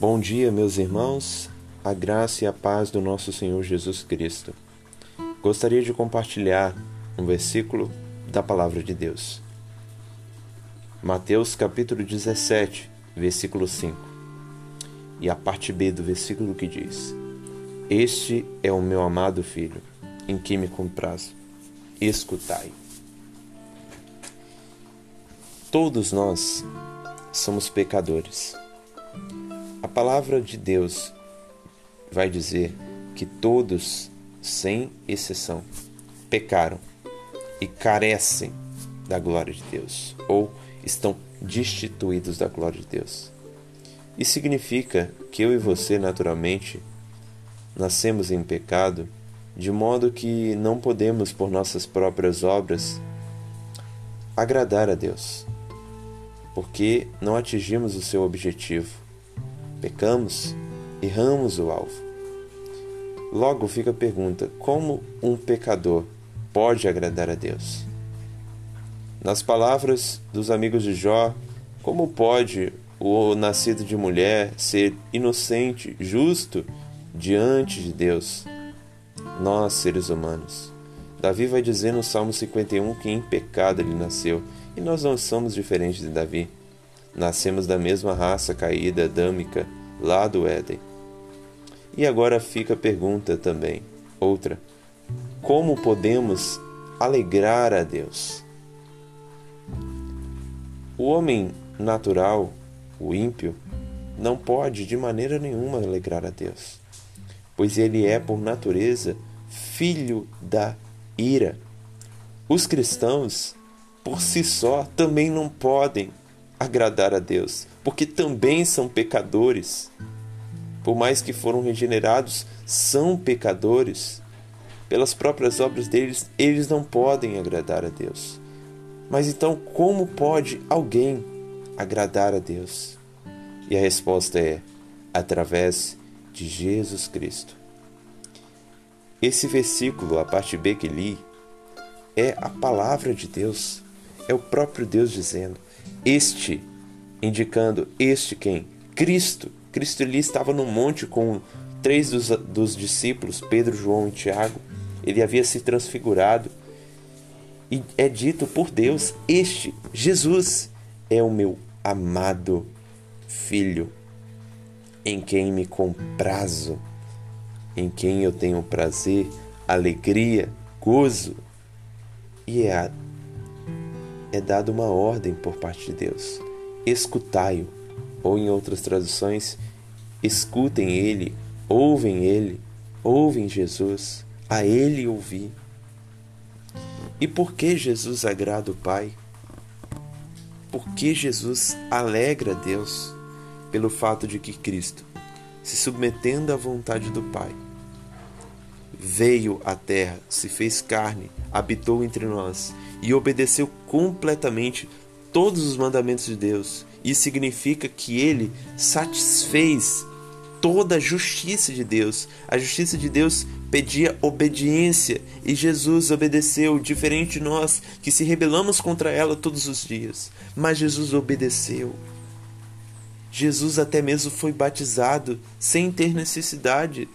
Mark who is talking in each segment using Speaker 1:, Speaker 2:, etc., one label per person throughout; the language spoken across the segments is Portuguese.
Speaker 1: Bom dia, meus irmãos, a graça e a paz do nosso Senhor Jesus Cristo. Gostaria de compartilhar um versículo da Palavra de Deus. Mateus capítulo 17, versículo 5. E a parte B do versículo que diz: Este é o meu amado filho, em quem me comprazo. Escutai. Todos nós somos pecadores. A palavra de Deus vai dizer que todos, sem exceção, pecaram e carecem da glória de Deus, ou estão destituídos da glória de Deus. Isso significa que eu e você, naturalmente, nascemos em pecado, de modo que não podemos, por nossas próprias obras, agradar a Deus, porque não atingimos o seu objetivo Pecamos, erramos o alvo. Logo fica a pergunta: como um pecador pode agradar a Deus? Nas palavras dos amigos de Jó, como pode o nascido de mulher ser inocente, justo diante de Deus? Nós, seres humanos. Davi vai dizer no Salmo 51 que em pecado ele nasceu, e nós não somos diferentes de Davi. Nascemos da mesma raça caída adâmica lá do Éden. E agora fica a pergunta também, outra: como podemos alegrar a Deus? O homem natural, o ímpio, não pode de maneira nenhuma alegrar a Deus, pois ele é, por natureza, filho da ira. Os cristãos, por si só, também não podem agradar a Deus, porque também são pecadores. Por mais que foram regenerados, são pecadores. Pelas próprias obras deles, eles não podem agradar a Deus. Mas então, como pode alguém agradar a Deus? E a resposta é: através de Jesus Cristo. Esse versículo, a parte B que li, é a palavra de Deus, é o próprio Deus dizendo: este, indicando este quem? Cristo. Cristo ali estava no monte com três dos, dos discípulos, Pedro, João e Tiago. Ele havia se transfigurado. E é dito por Deus: Este, Jesus, é o meu amado Filho, em quem me comprazo, em quem eu tenho prazer, alegria, gozo. E é é dada uma ordem por parte de Deus: escutai-o, ou em outras traduções, escutem ele, ouvem ele, ouvem Jesus, a ele ouvir. E por que Jesus agrada o Pai? Por que Jesus alegra Deus? Pelo fato de que Cristo, se submetendo à vontade do Pai, veio à terra, se fez carne, habitou entre nós e obedeceu completamente todos os mandamentos de Deus. Isso significa que ele satisfez toda a justiça de Deus. A justiça de Deus pedia obediência e Jesus obedeceu, diferente de nós que se rebelamos contra ela todos os dias. Mas Jesus obedeceu. Jesus até mesmo foi batizado sem ter necessidade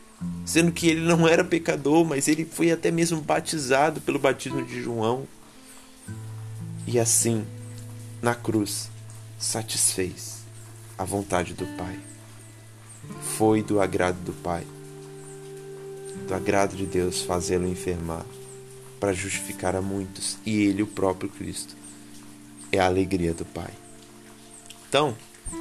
Speaker 1: sendo que ele não era pecador, mas ele foi até mesmo batizado pelo batismo de João. E assim, na cruz, satisfez a vontade do Pai. Foi do agrado do Pai, do agrado de Deus fazê-lo enfermar para justificar a muitos, e ele, o próprio Cristo, é a alegria do Pai. Então,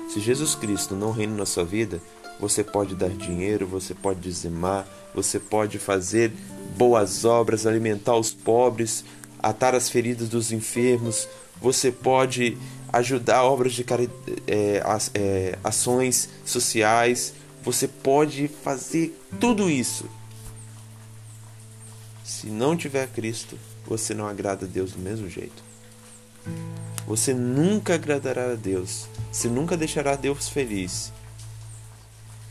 Speaker 1: se Jesus Cristo não reina na sua vida, você pode dar dinheiro, você pode dizimar, você pode fazer boas obras, alimentar os pobres, atar as feridas dos enfermos, você pode ajudar obras de cari é, é, ações sociais, você pode fazer tudo isso. Se não tiver Cristo, você não agrada a Deus do mesmo jeito. Você nunca agradará a Deus, você nunca deixará Deus feliz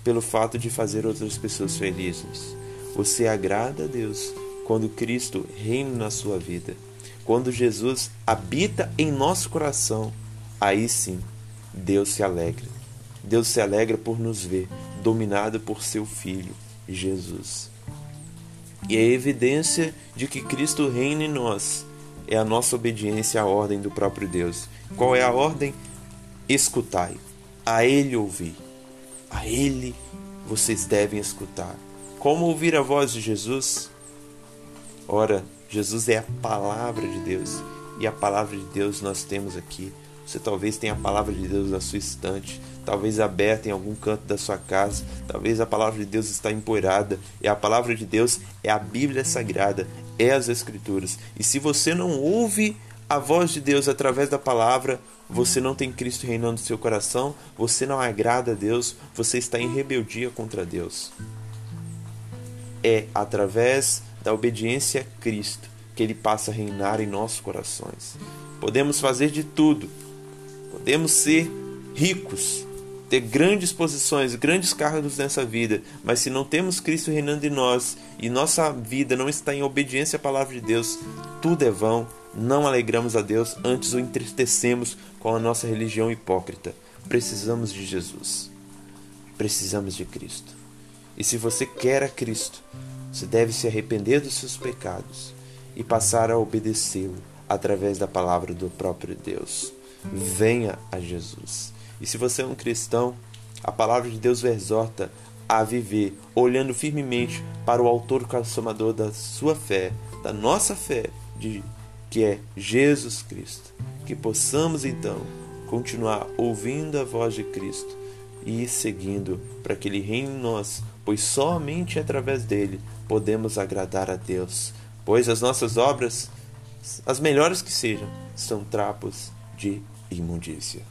Speaker 1: pelo fato de fazer outras pessoas felizes. Você agrada a Deus quando Cristo reina na sua vida. Quando Jesus habita em nosso coração, aí sim Deus se alegra. Deus se alegra por nos ver, dominado por seu Filho, Jesus. E a evidência de que Cristo reina em nós é a nossa obediência à ordem do próprio Deus. Qual é a ordem? Escutai, a Ele ouvir, a Ele vocês devem escutar. Como ouvir a voz de Jesus? Ora, Jesus é a palavra de Deus e a palavra de Deus nós temos aqui. Você talvez tenha a palavra de Deus na sua estante, talvez aberta em algum canto da sua casa, talvez a palavra de Deus está empoeirada, e a palavra de Deus é a Bíblia Sagrada, é as Escrituras. E se você não ouve a voz de Deus através da palavra, você não tem Cristo reinando no seu coração, você não agrada a Deus, você está em rebeldia contra Deus. É através da obediência a Cristo que ele passa a reinar em nossos corações. Podemos fazer de tudo, podemos ser ricos, ter grandes posições, grandes cargos nessa vida, mas se não temos Cristo reinando em nós e nossa vida não está em obediência à palavra de Deus, tudo é vão, não alegramos a Deus, antes o entristecemos com a nossa religião hipócrita. Precisamos de Jesus. Precisamos de Cristo. E se você quer a Cristo, você deve se arrepender dos seus pecados e passar a obedecê-lo através da palavra do próprio Deus. Venha a Jesus. E se você é um cristão, a palavra de Deus o exorta a viver olhando firmemente para o autor consumador da sua fé, da nossa fé, de, que é Jesus Cristo. Que possamos então continuar ouvindo a voz de Cristo e seguindo para que ele reine em nós, pois somente através dele podemos agradar a Deus, pois as nossas obras, as melhores que sejam, são trapos de imundícia.